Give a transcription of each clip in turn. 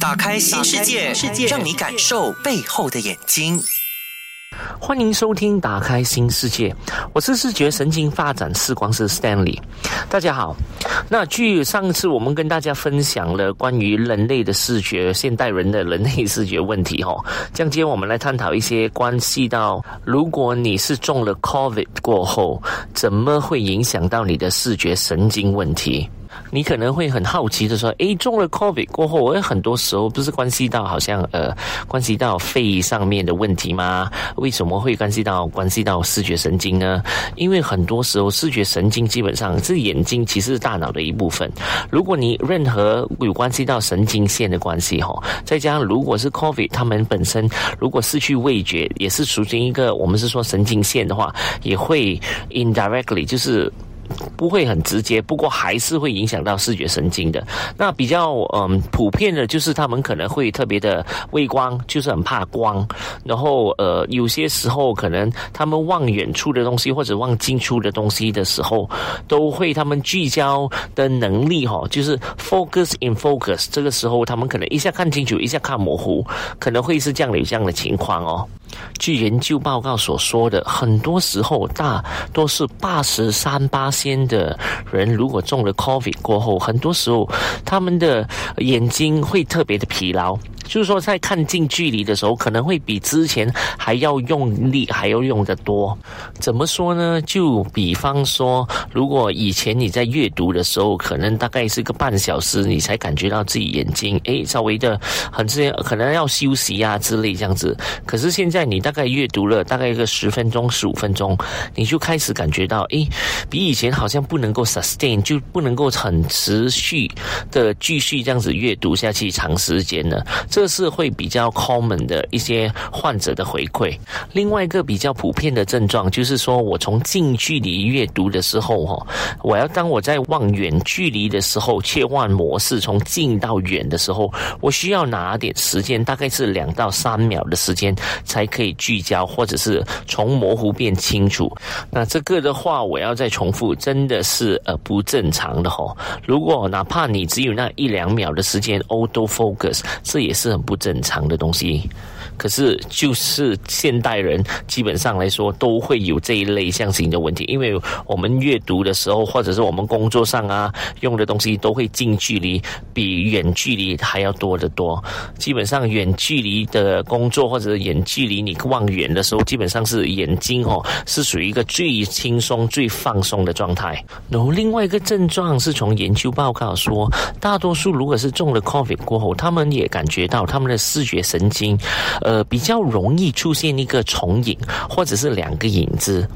打开新世界，让你感受背后的眼睛。欢迎收听《打开新世界》，我是视觉神经发展视光师 Stanley。大家好。那据上次我们跟大家分享了关于人类的视觉，现代人的人类视觉问题，哦，这样今天我们来探讨一些关系到，如果你是中了 COVID 过后，怎么会影响到你的视觉神经问题？你可能会很好奇的说：“诶，中了 COVID 过后，我有很多时候不是关系到好像呃，关系到肺上面的问题吗？为什么会关系到关系到视觉神经呢？因为很多时候视觉神经基本上是眼睛，其实是大脑的一部分。如果你任何有关系到神经线的关系哈，再加上如果是 COVID，他们本身如果失去味觉，也是属于一个我们是说神经线的话，也会 indirectly 就是。不会很直接，不过还是会影响到视觉神经的。那比较嗯普遍的，就是他们可能会特别的畏光，就是很怕光。然后呃，有些时候可能他们望远处的东西或者望近处的东西的时候，都会他们聚焦的能力哈，就是 focus in focus。这个时候他们可能一下看清楚，一下看模糊，可能会是这样的这样的情况哦。据研究报告所说的，很多时候大多是八十三八仙的人，如果中了 COVID 过后，很多时候他们的眼睛会特别的疲劳。就是说，在看近距离的时候，可能会比之前还要用力，还要用得多。怎么说呢？就比方说，如果以前你在阅读的时候，可能大概是个半小时，你才感觉到自己眼睛诶稍微的很这样，可能要休息啊之类这样子。可是现在你大概阅读了大概一个十分钟、十五分钟，你就开始感觉到诶，比以前好像不能够 sustain，就不能够很持续的继续这样子阅读下去长时间了。这是会比较 common 的一些患者的回馈。另外一个比较普遍的症状就是说，我从近距离阅读的时候，哈，我要当我在望远距离的时候切换模式，从近到远的时候，我需要拿点时间，大概是两到三秒的时间才可以聚焦，或者是从模糊变清楚。那这个的话，我要再重复，真的是呃不正常的哈。如果哪怕你只有那一两秒的时间 auto focus，这也是。是很不正常的东西。可是，就是现代人基本上来说都会有这一类象型的问题，因为我们阅读的时候，或者是我们工作上啊用的东西，都会近距离比远距离还要多得多。基本上，远距离的工作或者远距离你望远的时候，基本上是眼睛哦是属于一个最轻松、最放松的状态。然后，另外一个症状是从研究报告说，大多数如果是中了 COVID 过后，他们也感觉到他们的视觉神经。呃，比较容易出现一个重影，或者是两个影子。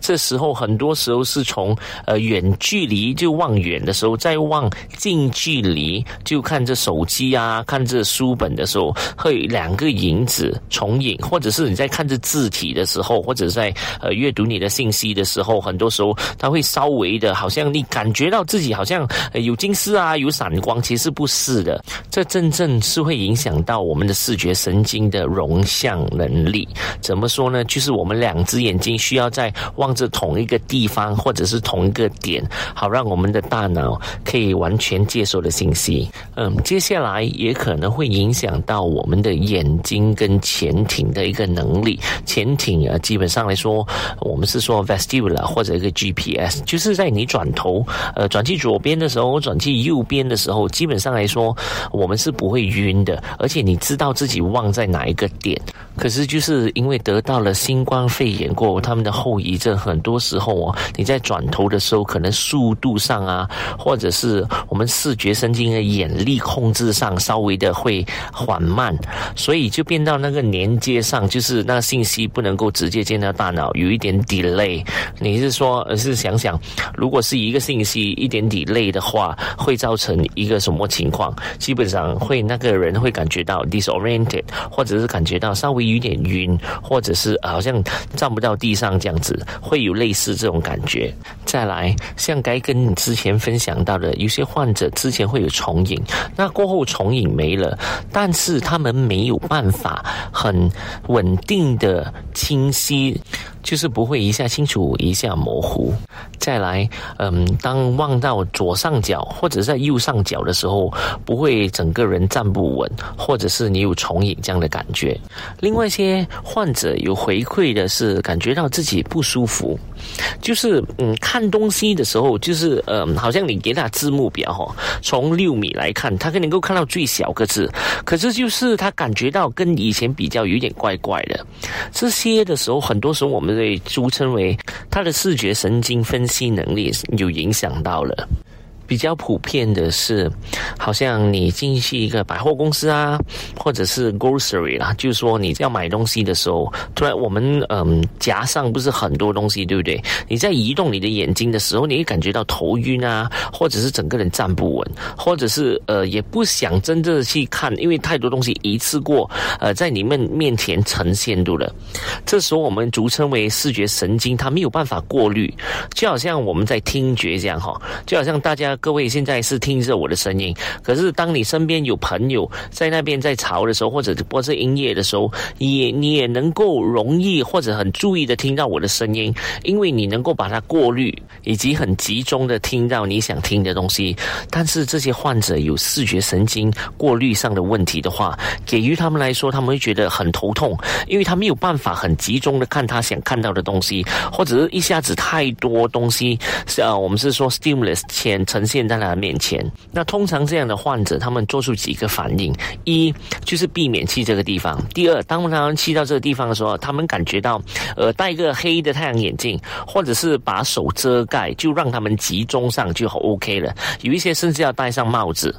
这时候很多时候是从呃远距离就望远的时候，再望近距离就看这手机啊，看这书本的时候，会两个影子重影，或者是你在看这字体的时候，或者在呃阅读你的信息的时候，很多时候它会稍微的，好像你感觉到自己好像有近视啊，有散光，其实不是的。这真正是会影响到我们的视觉神经的容像能力。怎么说呢？就是我们两只眼睛需要在望着同一个地方，或者是同一个点，好让我们的大脑可以完全接受的信息。嗯，接下来也可能会影响到我们的眼睛跟潜艇的一个能力。潜艇啊，基本上来说，我们是说 vestibular 或者一个 GPS，就是在你转头呃转去左边的时候，转去右边的时候，基本上来说，我们是不会晕的，而且你知道自己望在哪一个点。可是就是因为得到了新冠肺炎过后，他们的后遗。症很多时候哦，你在转头的时候，可能速度上啊，或者是我们视觉神经的眼力控制上，稍微的会缓慢，所以就变到那个连接上，就是那信息不能够直接进到大脑，有一点 delay。你是说，而是想想，如果是一个信息一点 delay 的话，会造成一个什么情况？基本上会那个人会感觉到 disoriented，或者是感觉到稍微会有点晕，或者是好像站不到地上这样子。会有类似这种感觉。再来，像该跟你之前分享到的，有些患者之前会有重影，那过后重影没了，但是他们没有办法很稳定的清晰就是不会一下清楚一下模糊。再来，嗯，当望到左上角或者在右上角的时候，不会整个人站不稳，或者是你有重影这样的感觉。另外一些患者有回馈的是感觉到自己不舒服，就是嗯看东西的时候，就是嗯好像你给他字幕表哈，从六米来看，他可能够看到最小个字，可是就是他感觉到跟以前比较有点怪怪的。这些的时候，很多时候我们对俗称为他的视觉神经分析能力有影响到了。比较普遍的是，好像你进去一个百货公司啊，或者是 grocery 啦，就是说你要买东西的时候，突然我们嗯夹上不是很多东西，对不对？你在移动你的眼睛的时候，你会感觉到头晕啊，或者是整个人站不稳，或者是呃也不想真正的去看，因为太多东西一次过呃在你们面前呈现度了。这时候我们俗称为视觉神经，它没有办法过滤，就好像我们在听觉这样哈，就好像大家。各位现在是听着我的声音，可是当你身边有朋友在那边在吵的时候，或者播着音乐的时候，也你也能够容易或者很注意的听到我的声音，因为你能够把它过滤，以及很集中的听到你想听的东西。但是这些患者有视觉神经过滤上的问题的话，给予他们来说，他们会觉得很头痛，因为他没有办法很集中的看他想看到的东西，或者是一下子太多东西，像，我们是说 stimulus 前呈现在他的面前，那通常这样的患者，他们做出几个反应：一就是避免去这个地方；第二，当他们去到这个地方的时候，他们感觉到，呃，戴个黑的太阳眼镜，或者是把手遮盖，就让他们集中上就好 OK 了。有一些甚至要戴上帽子。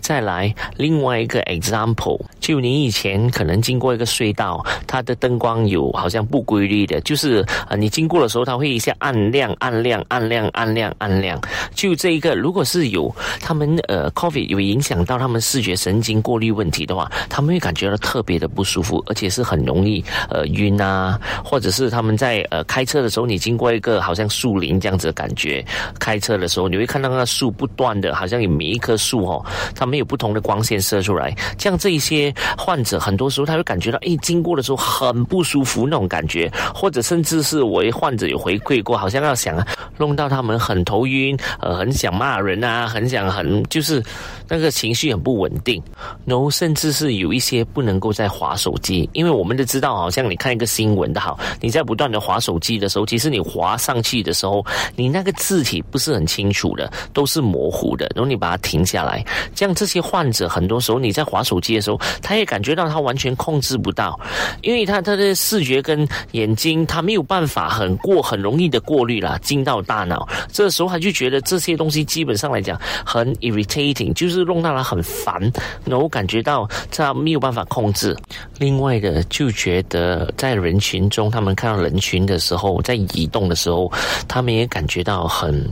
再来另外一个 example，就你以前可能经过一个隧道，它的灯光有好像不规律的，就是呃，你经过的时候，它会一下暗亮、暗亮、暗亮、暗亮、暗亮。就这一个，如如果是有他们呃 coffee 有影响到他们视觉神经过滤问题的话，他们会感觉到特别的不舒服，而且是很容易呃晕啊，或者是他们在呃开车的时候，你经过一个好像树林这样子的感觉，开车的时候你会看到那树不断的，好像有每一棵树哦，他们有不同的光线射出来，像这一些患者，很多时候他会感觉到，哎，经过的时候很不舒服那种感觉，或者甚至是我患者有回馈过，好像要想弄到他们很头晕，呃，很想骂人啊，很想很就是那个情绪很不稳定，然后甚至是有一些不能够在划手机，因为我们都知道，好像你看一个新闻的好，你在不断的划手机的时候，其实你划上去的时候，你那个字体不是很清楚的，都是模糊的，然后你把它停下来，这样这些患者很多时候你在划手机的时候，他也感觉到他完全控制不到，因为他他的视觉跟眼睛他没有办法很过很容易的过滤了进到大脑，这时候他就觉得这些东西基本上来讲很 irritating，就是弄到他很烦，然后感觉到他没有办法控制。另外的就觉得在人群中，他们看到人群的时候，在移动的时候，他们也感觉到很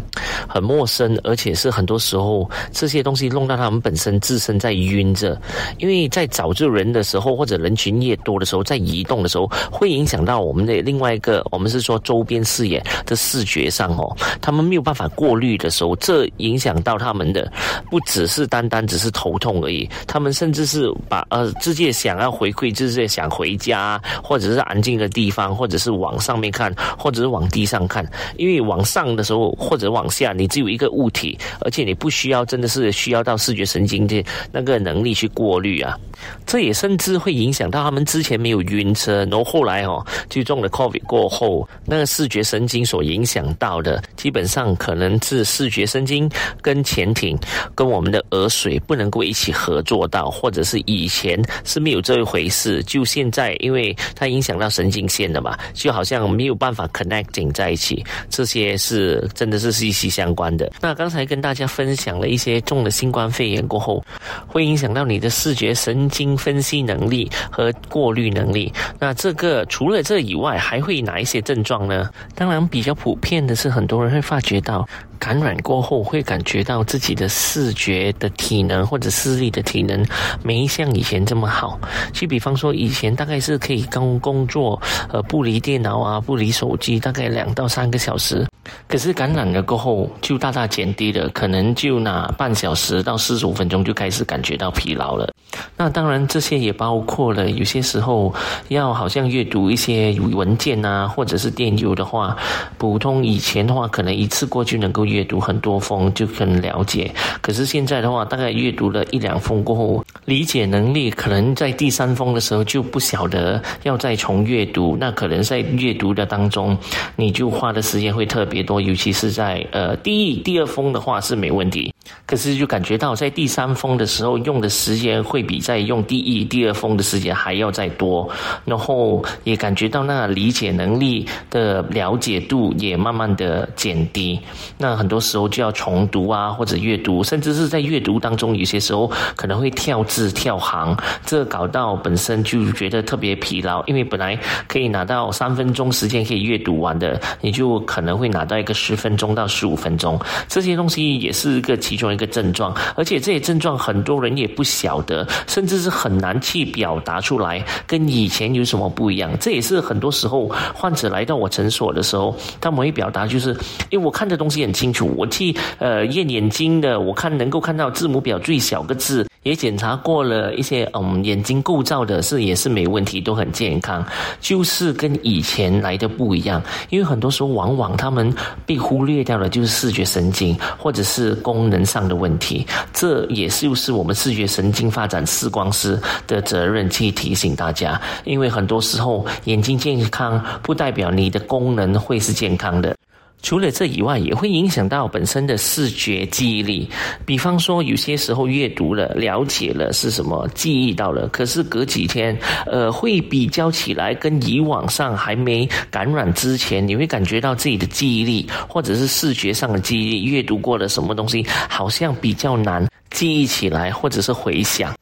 很陌生，而且是很多时候这些东西弄到他们本身自身在晕着，因为在找这人的时候，或者人群越多的时候，在移动的时候，会影响到我们的另外一个，我们是说周边视野的视觉上哦，他们没有办法过滤的时候，这影响到他们的不只是单单单只是头痛而已，他们甚至是把呃直接想要回馈，直接想回家，或者是安静的地方，或者是往上面看，或者是往地上看，因为往上的时候或者往下，你只有一个物体，而且你不需要真的是需要到视觉神经的那个能力去过滤啊，这也甚至会影响到他们之前没有晕车，然后后来哦就中了 COVID 过后，那个视觉神经所影响到的，基本上可能是视觉神经跟潜艇跟我们的额水不能够一起合作到，或者是以前是没有这一回事，就现在因为它影响到神经线的嘛，就好像没有办法 connecting 在一起，这些是真的是息息相关的。那刚才跟大家分享了一些中了新冠肺炎过后会影响到你的视觉神经分析能力和过滤能力。那这个除了这以外，还会哪一些症状呢？当然比较普遍的是，很多人会发觉到感染过后会感觉到自己的视觉的体能或者视力的体能没像以前这么好。就比方说，以前大概是可以工工作，呃，不离电脑啊，不离手机，大概两到三个小时。可是感染了过后，就大大减低了，可能就拿半小时到四十五分钟就开始感觉到疲劳了。那当然，这些也包括了有些时候要好像阅读一些文件啊，或者是电邮的话，普通以前的话，可能一次过去能够阅读很多封就可能了解。可是现在的话，大概阅读了一两封过后，理解能力可能在第三封的时候就不晓得要再重阅读。那可能在阅读的当中，你就花的时间会特别多，尤其是在呃第一、第二封的话是没问题。可是就感觉到在第三封的时候用的时间会比在用第一、第二封的时间还要再多，然后也感觉到那理解能力的了解度也慢慢的减低。那很多时候就要重读啊，或者阅读，甚至是在阅读当中有些时候可能会跳字跳行，这搞到本身就觉得特别疲劳，因为本来可以拿到三分钟时间可以阅读完的，你就可能会拿到一个十分钟到十五分钟，这些东西也是一个其中一个症状，而且这些症状很多人也不晓得，甚至是很难去表达出来，跟以前有什么不一样？这也是很多时候患者来到我诊所的时候，他们会表达就是，因为我看的东西很清清楚，我去呃验眼睛的，我看能够看到字母表最小个字。也检查过了一些，嗯，眼睛构造的是也是没问题，都很健康，就是跟以前来的不一样。因为很多时候往往他们被忽略掉了，就是视觉神经或者是功能上的问题。这也是就是我们视觉神经发展视光师的责任去提醒大家，因为很多时候眼睛健康不代表你的功能会是健康的。除了这以外，也会影响到本身的视觉记忆力。比方说，有些时候阅读了、了解了是什么，记忆到了，可是隔几天，呃，会比较起来，跟以往上还没感染之前，你会感觉到自己的记忆力，或者是视觉上的记忆力，阅读过的什么东西，好像比较难记忆起来，或者是回想。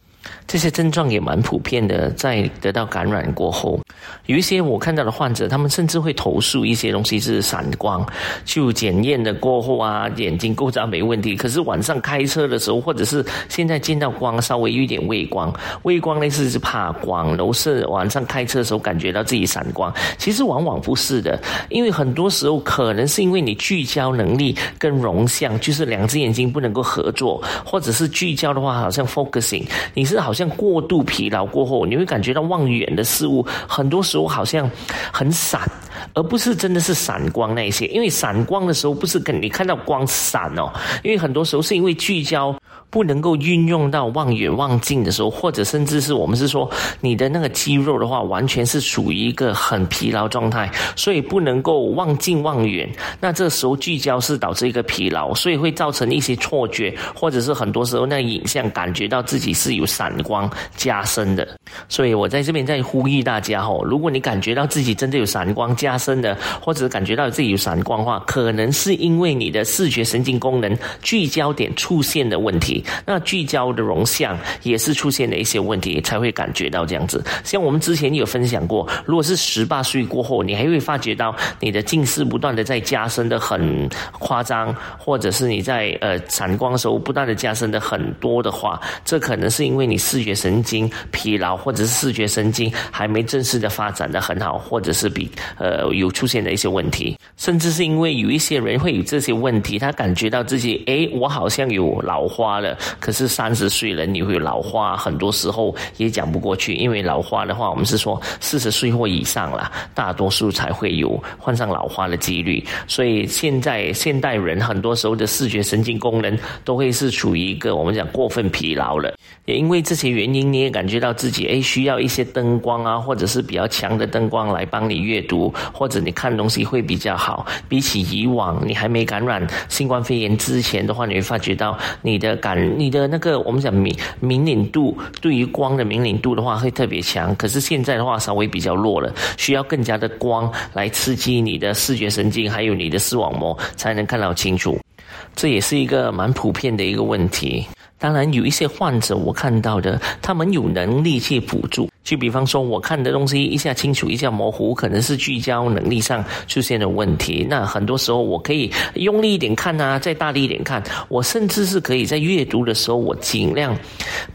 这些症状也蛮普遍的，在得到感染过后，有一些我看到的患者，他们甚至会投诉一些东西是闪光，就检验的过后啊，眼睛构造没问题，可是晚上开车的时候，或者是现在见到光稍微有一点微光，微光类似是怕光，都是晚上开车的时候感觉到自己闪光，其实往往不是的，因为很多时候可能是因为你聚焦能力跟容像，就是两只眼睛不能够合作，或者是聚焦的话，好像 focusing，你是好。像过度疲劳过后，你会感觉到望远的事物，很多时候好像很闪，而不是真的是闪光那些。因为闪光的时候，不是跟你看到光闪哦，因为很多时候是因为聚焦。不能够运用到望远望近的时候，或者甚至是我们是说你的那个肌肉的话，完全是处于一个很疲劳状态，所以不能够望近望远。那这时候聚焦是导致一个疲劳，所以会造成一些错觉，或者是很多时候那影像感觉到自己是有闪光加深的。所以我在这边在呼吁大家哦，如果你感觉到自己真的有闪光加深的，或者感觉到自己有闪光的话，可能是因为你的视觉神经功能聚焦点出现的问题。那聚焦的容像也是出现了一些问题，才会感觉到这样子。像我们之前有分享过，如果是十八岁过后，你还会发觉到你的近视不断的在加深的很夸张，或者是你在呃散光时候不断的加深的很多的话，这可能是因为你视觉神经疲劳，或者是视觉神经还没正式的发展的很好，或者是比呃有出现的一些问题，甚至是因为有一些人会有这些问题，他感觉到自己诶，我好像有老花了。可是三十岁了，你会老花，很多时候也讲不过去。因为老花的话，我们是说四十岁或以上了，大多数才会有患上老花的几率。所以现在现代人很多时候的视觉神经功能都会是处于一个我们讲过分疲劳了。也因为这些原因，你也感觉到自己诶需要一些灯光啊，或者是比较强的灯光来帮你阅读，或者你看东西会比较好。比起以往你还没感染新冠肺炎之前的话，你会发觉到你的感。你的那个我们讲敏敏敏度，对于光的敏敏度的话会特别强，可是现在的话稍微比较弱了，需要更加的光来刺激你的视觉神经，还有你的视网膜，才能看到清楚。这也是一个蛮普遍的一个问题。当然，有一些患者我看到的，他们有能力去辅助。就比方说，我看的东西一下清楚，一下模糊，可能是聚焦能力上出现的问题。那很多时候，我可以用力一点看呐，再大力一点看。我甚至是可以在阅读的时候，我尽量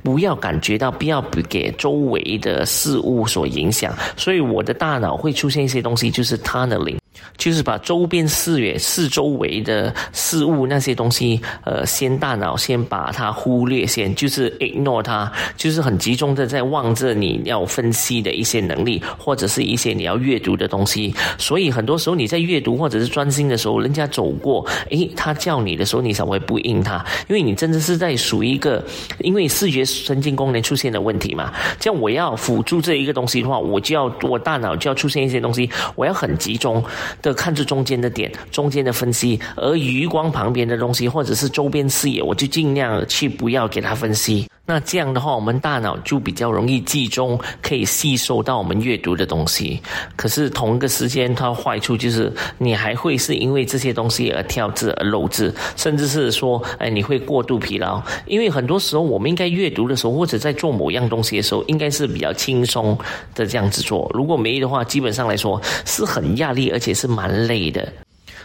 不要感觉到，不要给周围的事物所影响。所以，我的大脑会出现一些东西，就是它的灵。就是把周边视野、四周围的事物那些东西，呃，先大脑先把它忽略，先就是 ignore 它，就是很集中的在望着你要分析的一些能力，或者是一些你要阅读的东西。所以很多时候你在阅读或者是专心的时候，人家走过，诶，他叫你的时候，你稍微不应他，因为你真的是在属于一个因为视觉神经功能出现的问题嘛。这样我要辅助这一个东西的话，我就要我大脑就要出现一些东西，我要很集中。的看着中间的点，中间的分析，而余光旁边的东西或者是周边视野，我就尽量去不要给它分析。那这样的话，我们大脑就比较容易集中，可以吸收到我们阅读的东西。可是同一个时间，它坏处就是你还会是因为这些东西而跳字而漏字，甚至是说，哎，你会过度疲劳。因为很多时候，我们应该阅读的时候，或者在做某样东西的时候，应该是比较轻松的这样子做。如果没的话，基本上来说是很压力，而且是蛮累的。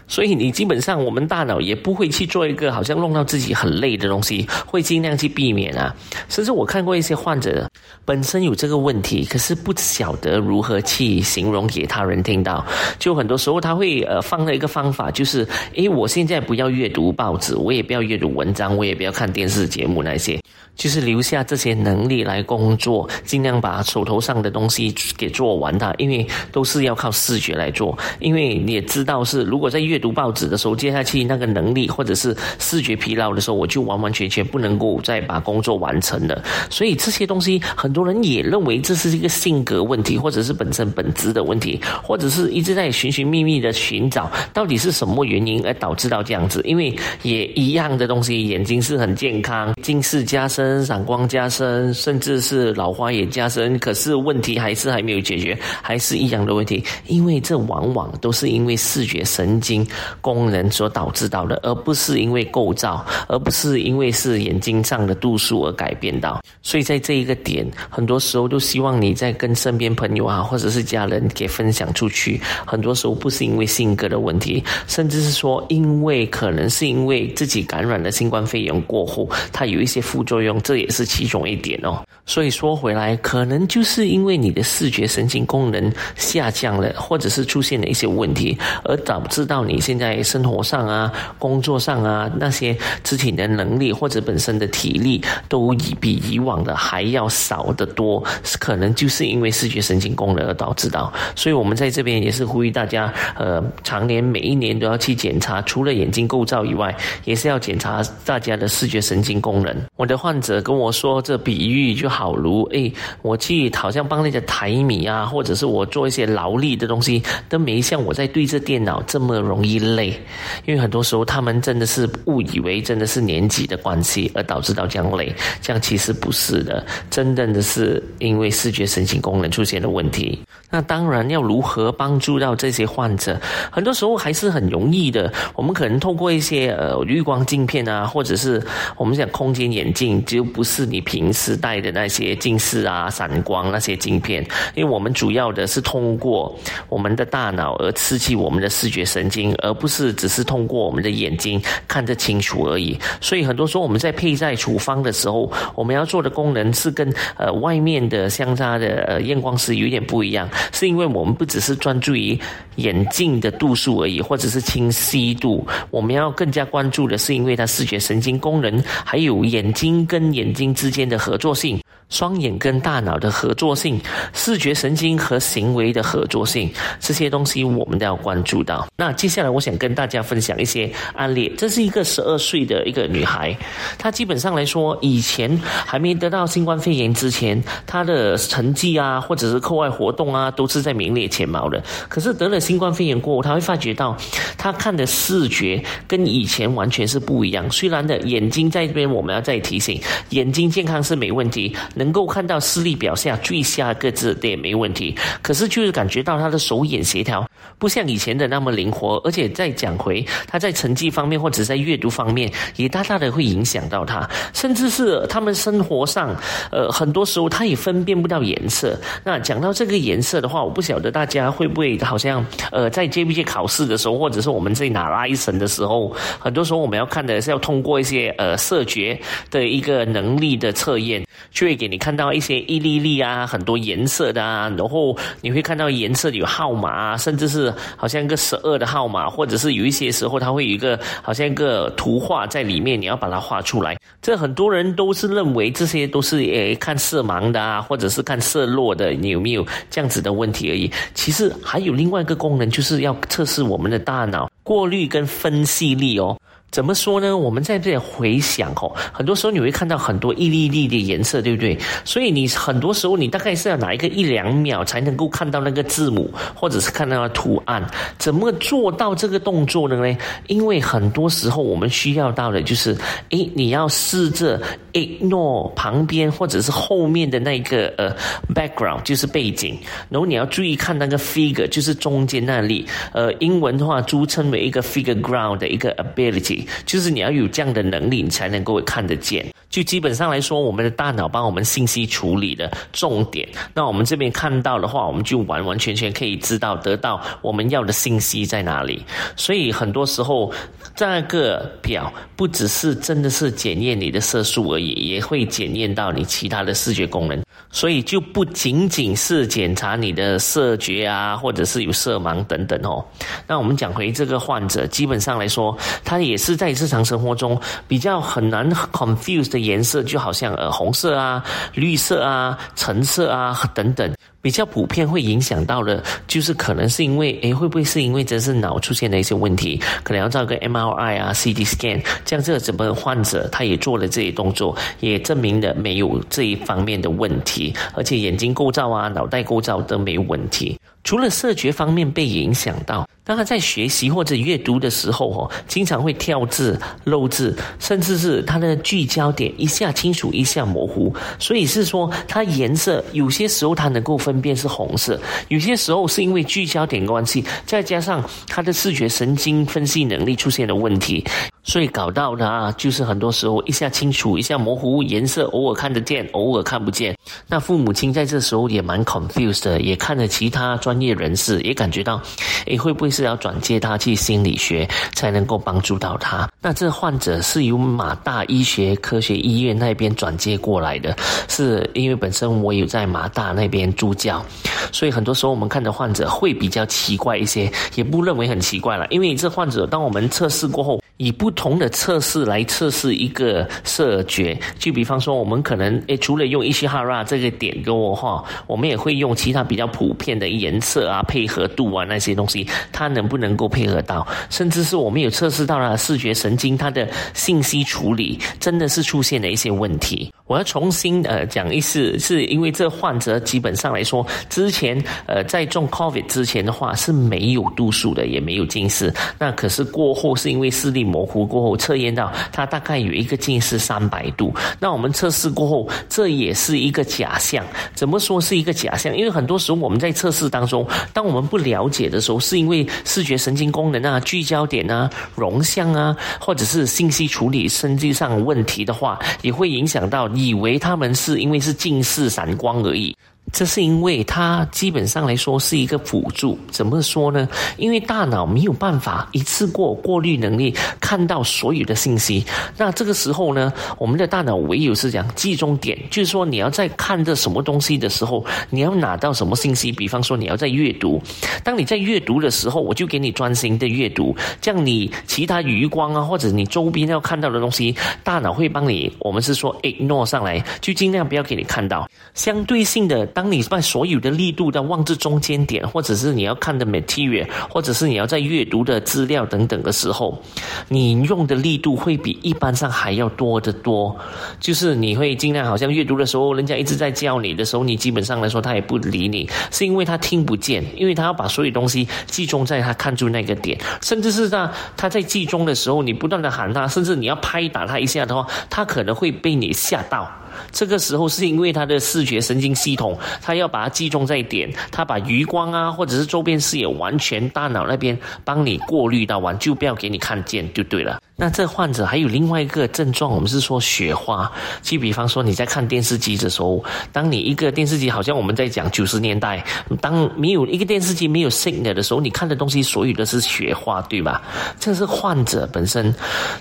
所以你基本上，我们大脑也不会去做一个好像弄到自己很累的东西，会尽量去避免啊。甚至我看过一些患者本身有这个问题，可是不晓得如何去形容给他人听到。就很多时候他会呃放了一个方法，就是诶，我现在不要阅读报纸，我也不要阅读文章，我也不要看电视节目那些。就是留下这些能力来工作，尽量把手头上的东西给做完它，因为都是要靠视觉来做。因为你也知道，是如果在阅读报纸的时候，接下去那个能力或者是视觉疲劳的时候，我就完完全全不能够再把工作完成了。所以这些东西，很多人也认为这是一个性格问题，或者是本身本质的问题，或者是一直在寻寻觅觅的寻找到底是什么原因而导致到这样子。因为也一样的东西，眼睛是很健康，近视加深。散光加深，甚至是老花眼加深，可是问题还是还没有解决，还是一样的问题。因为这往往都是因为视觉神经功能所导致到的，而不是因为构造，而不是因为是眼睛上的度数而改变到。所以在这一个点，很多时候都希望你在跟身边朋友啊，或者是家人给分享出去。很多时候不是因为性格的问题，甚至是说，因为可能是因为自己感染了新冠肺炎过后，它有一些副作用。这也是其中一点哦。所以说回来，可能就是因为你的视觉神经功能下降了，或者是出现了一些问题，而导致到你现在生活上啊、工作上啊那些肢体的能力或者本身的体力都比以往的还要少得多，可能就是因为视觉神经功能而导致到。所以我们在这边也是呼吁大家，呃，常年每一年都要去检查，除了眼睛构造以外，也是要检查大家的视觉神经功能。我的患者者跟我说，这比喻就。好如诶，我去好像帮那些抬米啊，或者是我做一些劳力的东西，都没像我在对着电脑这么容易累。因为很多时候他们真的是误以为真的是年纪的关系而导致到这样累，这样其实不是的，真正的是因为视觉神经功能出现的问题。那当然要如何帮助到这些患者，很多时候还是很容易的。我们可能透过一些呃绿光镜片啊，或者是我们讲空间眼镜，又不是你平时戴的那。些近视啊、散光那些镜片，因为我们主要的是通过我们的大脑而刺激我们的视觉神经，而不是只是通过我们的眼睛看得清楚而已。所以很多时候我们在佩戴处方的时候，我们要做的功能是跟呃外面的相差的呃验光师有点不一样，是因为我们不只是专注于眼镜的度数而已，或者是清晰度，我们要更加关注的是因为它视觉神经功能，还有眼睛跟眼睛之间的合作性。双眼跟大脑的合作性、视觉神经和行为的合作性，这些东西我们都要关注到。那接下来我想跟大家分享一些案例。这是一个十二岁的一个女孩，她基本上来说，以前还没得到新冠肺炎之前，她的成绩啊，或者是课外活动啊，都是在名列前茅的。可是得了新冠肺炎过后，她会发觉到，她看的视觉跟以前完全是不一样。虽然的眼睛在这边，我们要再提醒，眼睛健康是没问题。能够看到视力表下最下个字也没问题，可是就是感觉到他的手眼协调不像以前的那么灵活，而且再讲回他在成绩方面或者在阅读方面也大大的会影响到他，甚至是他们生活上，呃，很多时候他也分辨不到颜色。那讲到这个颜色的话，我不晓得大家会不会好像呃在 JBJ 考试的时候，或者是我们在拿拉一层的时候，很多时候我们要看的是要通过一些呃色觉的一个能力的测验，就会给你看到一些一粒粒啊，很多颜色的啊，然后你会看到颜色有号码啊，甚至是好像一个十二的号码，或者是有一些时候它会有一个好像一个图画在里面，你要把它画出来。这很多人都是认为这些都是诶看色盲的啊，或者是看色弱的，你有没有这样子的问题而已？其实还有另外一个功能，就是要测试我们的大脑过滤跟分析力哦。怎么说呢？我们在这里回想哦，很多时候你会看到很多一粒一粒的颜色，对不对？所以你很多时候你大概是要拿一个一两秒才能够看到那个字母，或者是看到图案。怎么做到这个动作的呢？因为很多时候我们需要到的就是，诶，你要试着 ignore 旁边或者是后面的那个呃 background，就是背景，然后你要注意看那个 figure，就是中间那里。呃，英文的话，俗称为一个 figure ground 的一个 ability。就是你要有这样的能力，你才能够看得见。就基本上来说，我们的大脑帮我们信息处理的重点，那我们这边看到的话，我们就完完全全可以知道得到我们要的信息在哪里。所以很多时候，这个表不只是真的是检验你的色素而已，也会检验到你其他的视觉功能。所以就不仅仅是检查你的色觉啊，或者是有色盲等等哦。那我们讲回这个患者，基本上来说，他也是在日常生活中比较很难 confuse 的颜色，就好像呃红色啊、绿色啊、橙色啊 等等。比较普遍会影响到的，就是可能是因为，诶，会不会是因为这是脑出现的一些问题？可能要照个 MRI 啊、CT scan，这样这个整个患者他也做了这些动作，也证明了没有这一方面的问题，而且眼睛构造啊、脑袋构造都没有问题。除了视觉方面被影响到，当他在学习或者阅读的时候，哦，经常会跳字、漏字，甚至是他的聚焦点一下清楚，一下模糊。所以是说，他颜色有些时候他能够分辨是红色，有些时候是因为聚焦点关系，再加上他的视觉神经分析能力出现了问题。所以搞到的啊，就是很多时候一下清楚，一下模糊，颜色偶尔看得见，偶尔看不见。那父母亲在这时候也蛮 confused 的，也看了其他专专业人士，也感觉到，诶，会不会是要转接他去心理学才能够帮助到他？那这患者是由马大医学科学医院那边转接过来的，是因为本身我有在马大那边助教，所以很多时候我们看的患者会比较奇怪一些，也不认为很奇怪了，因为这患者当我们测试过后。以不同的测试来测试一个色觉，就比方说，我们可能诶，除了用伊西哈拉这个点给我画，我们也会用其他比较普遍的颜色啊、配合度啊那些东西，它能不能够配合到？甚至是我们有测试到了视觉神经它的信息处理，真的是出现了一些问题。我要重新呃讲一次，是因为这患者基本上来说，之前呃在中 COVID 之前的话是没有度数的，也没有近视。那可是过后是因为视力模糊过后，测验到他大概有一个近视三百度。那我们测试过后，这也是一个假象。怎么说是一个假象？因为很多时候我们在测试当中，当我们不了解的时候，是因为视觉神经功能啊、聚焦点啊、容像啊，或者是信息处理升级上问题的话，也会影响到。以为他们是因为是近视散光而已。这是因为它基本上来说是一个辅助，怎么说呢？因为大脑没有办法一次过过滤能力看到所有的信息，那这个时候呢，我们的大脑唯有是讲集中点，就是说你要在看这什么东西的时候，你要拿到什么信息，比方说你要在阅读，当你在阅读的时候，我就给你专心的阅读，这样你其他余光啊或者你周边要看到的东西，大脑会帮你，我们是说 ignore 上来，就尽量不要给你看到，相对性的。当你把所有的力度都望至中间点，或者是你要看的 material，或者是你要在阅读的资料等等的时候，你用的力度会比一般上还要多得多。就是你会尽量好像阅读的时候，人家一直在叫你的时候，你基本上来说他也不理你，是因为他听不见，因为他要把所有东西集中在他看住那个点，甚至是他他在集中的时候，你不断的喊他，甚至你要拍打他一下的话，他可能会被你吓到。这个时候是因为他的视觉神经系统，他要把它集中在点，他把余光啊，或者是周边视野完全大脑那边帮你过滤到完，就不要给你看见就对了。那这患者还有另外一个症状，我们是说雪花。就比方说你在看电视机的时候，当你一个电视机好像我们在讲九十年代，当没有一个电视机没有 signal 的时候，你看的东西所有的是雪花，对吧？这是患者本身，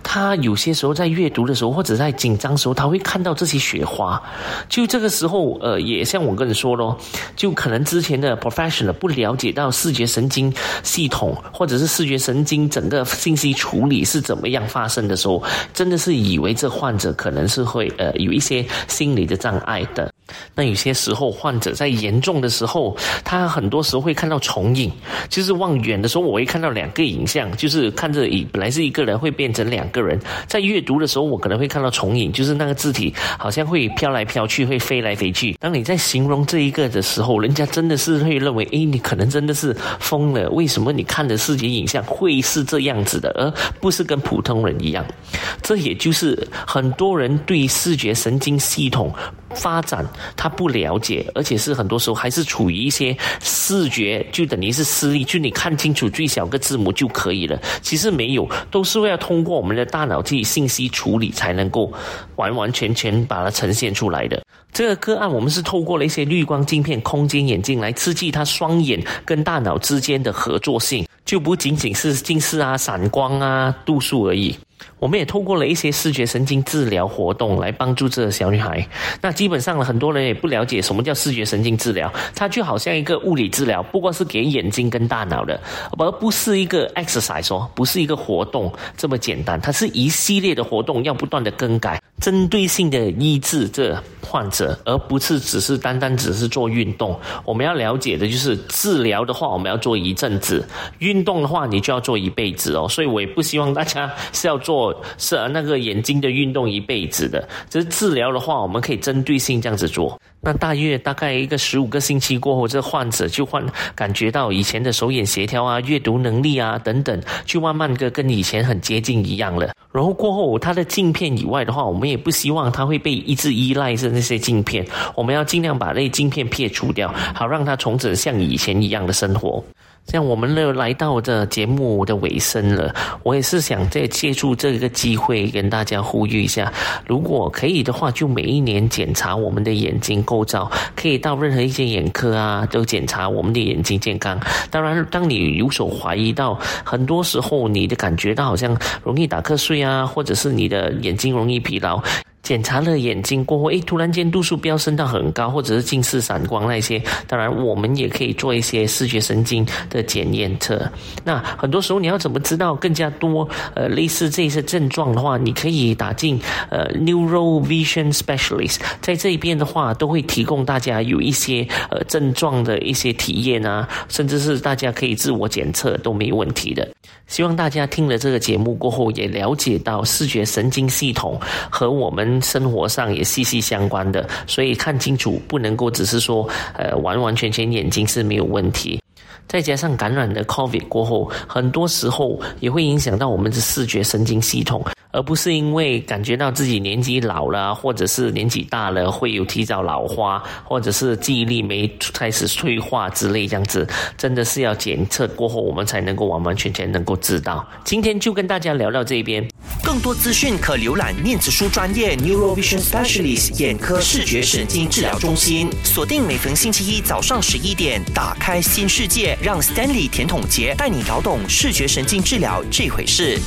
他有些时候在阅读的时候，或者在紧张的时候，他会看到这些雪花。就这个时候，呃，也像我跟你说咯，就可能之前的 professional 不了解到视觉神经系统，或者是视觉神经整个信息处理是怎么样。发生的时候，真的是以为这患者可能是会呃有一些心理的障碍的。那有些时候，患者在严重的时候，他很多时候会看到重影，就是望远的时候，我会看到两个影像，就是看着一本来是一个人会变成两个人。在阅读的时候，我可能会看到重影，就是那个字体好像会飘来飘去，会飞来飞去。当你在形容这一个的时候，人家真的是会认为，诶，你可能真的是疯了。为什么你看的视觉影像会是这样子的，而不是跟普通人一样？这也就是很多人对视觉神经系统发展。他不了解，而且是很多时候还是处于一些视觉，就等于是视力，就你看清楚最小个字母就可以了。其实没有，都是为了通过我们的大脑去信息处理，才能够完完全全把它呈现出来的。这个个案，我们是透过了一些滤光镜片、空间眼镜来刺激他双眼跟大脑之间的合作性，就不仅仅是近视啊、散光啊、度数而已。我们也透过了一些视觉神经治疗活动来帮助这个小女孩。那基本上呢，很多人也不了解什么叫视觉神经治疗，它就好像一个物理治疗，不过是给眼睛跟大脑的，而不是一个 exercise 哦，不是一个活动这么简单。它是一系列的活动，要不断的更改，针对性的医治这患者，而不是只是单单只是做运动。我们要了解的就是治疗的话，我们要做一阵子；运动的话，你就要做一辈子哦。所以我也不希望大家是要做。是啊，那个眼睛的运动一辈子的，只是治疗的话，我们可以针对性这样子做。那大约大概一个十五个星期过后，这患者就换感觉到以前的手眼协调啊、阅读能力啊等等，就慢慢的跟以前很接近一样了。然后过后，他的镜片以外的话，我们也不希望他会被一直依赖着那些镜片，我们要尽量把那镜片撇除掉，好让他重整像以前一样的生活。像我们呢来到这节目的尾声了，我也是想再借助这个机会跟大家呼吁一下，如果可以的话，就每一年检查我们的眼睛构造，可以到任何一些眼科啊，都检查我们的眼睛健康。当然，当你有所怀疑到，很多时候你的感觉到好像容易打瞌睡啊，或者是你的眼睛容易疲劳。检查了眼睛过后，诶，突然间度数飙升到很高，或者是近视、散光那些。当然，我们也可以做一些视觉神经的检验测。那很多时候，你要怎么知道更加多呃类似这些症状的话，你可以打进呃 Neuro Vision Specialist，在这一边的话，都会提供大家有一些呃症状的一些体验啊，甚至是大家可以自我检测都没问题的。希望大家听了这个节目过后，也了解到视觉神经系统和我们生活上也息息相关的，所以看清楚不能够只是说，呃，完完全全眼睛是没有问题。再加上感染的 COVID 过后，很多时候也会影响到我们的视觉神经系统。而不是因为感觉到自己年纪老了，或者是年纪大了会有提早老花，或者是记忆力没开始退化之类这样子，真的是要检测过后，我们才能够完完全全能够知道。今天就跟大家聊到这边，更多资讯可浏览面子书专业 Neurovision Specialist 眼科视觉神经治疗中心，锁定每逢星期一早上十一点，打开新世界，让 Stanley 甜筒杰带你搞懂视觉神经治疗这回事。